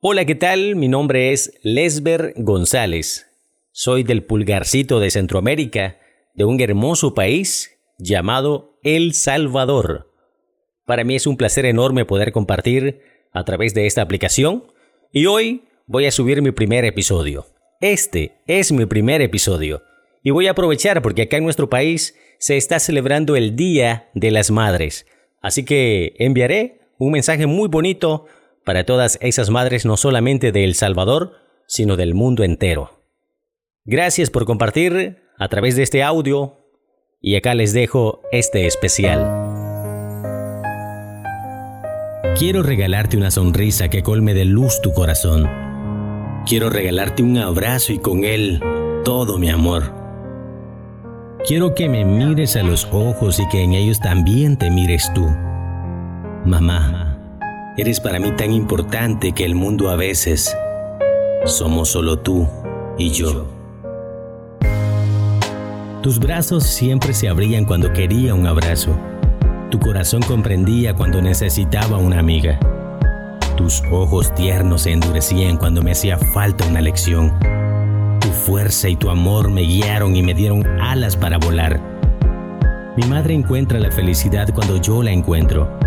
Hola, ¿qué tal? Mi nombre es Lesber González. Soy del pulgarcito de Centroamérica, de un hermoso país llamado El Salvador. Para mí es un placer enorme poder compartir a través de esta aplicación y hoy voy a subir mi primer episodio. Este es mi primer episodio y voy a aprovechar porque acá en nuestro país se está celebrando el Día de las Madres. Así que enviaré un mensaje muy bonito para todas esas madres no solamente de El Salvador, sino del mundo entero. Gracias por compartir a través de este audio y acá les dejo este especial. Quiero regalarte una sonrisa que colme de luz tu corazón. Quiero regalarte un abrazo y con él todo mi amor. Quiero que me mires a los ojos y que en ellos también te mires tú. Mamá, Eres para mí tan importante que el mundo a veces somos solo tú y yo. Tus brazos siempre se abrían cuando quería un abrazo. Tu corazón comprendía cuando necesitaba una amiga. Tus ojos tiernos se endurecían cuando me hacía falta una lección. Tu fuerza y tu amor me guiaron y me dieron alas para volar. Mi madre encuentra la felicidad cuando yo la encuentro.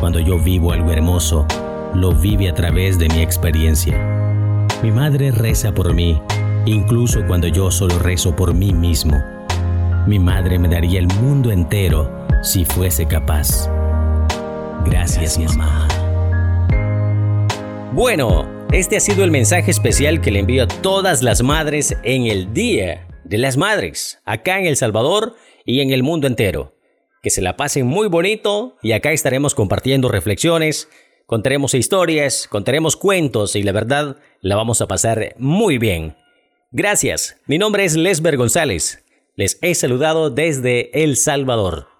Cuando yo vivo algo hermoso, lo vive a través de mi experiencia. Mi madre reza por mí, incluso cuando yo solo rezo por mí mismo. Mi madre me daría el mundo entero si fuese capaz. Gracias, mamá. Bueno, este ha sido el mensaje especial que le envío a todas las madres en el Día de las Madres, acá en El Salvador y en el mundo entero que se la pasen muy bonito y acá estaremos compartiendo reflexiones, contaremos historias, contaremos cuentos y la verdad la vamos a pasar muy bien. Gracias, mi nombre es Lesber González, les he saludado desde El Salvador.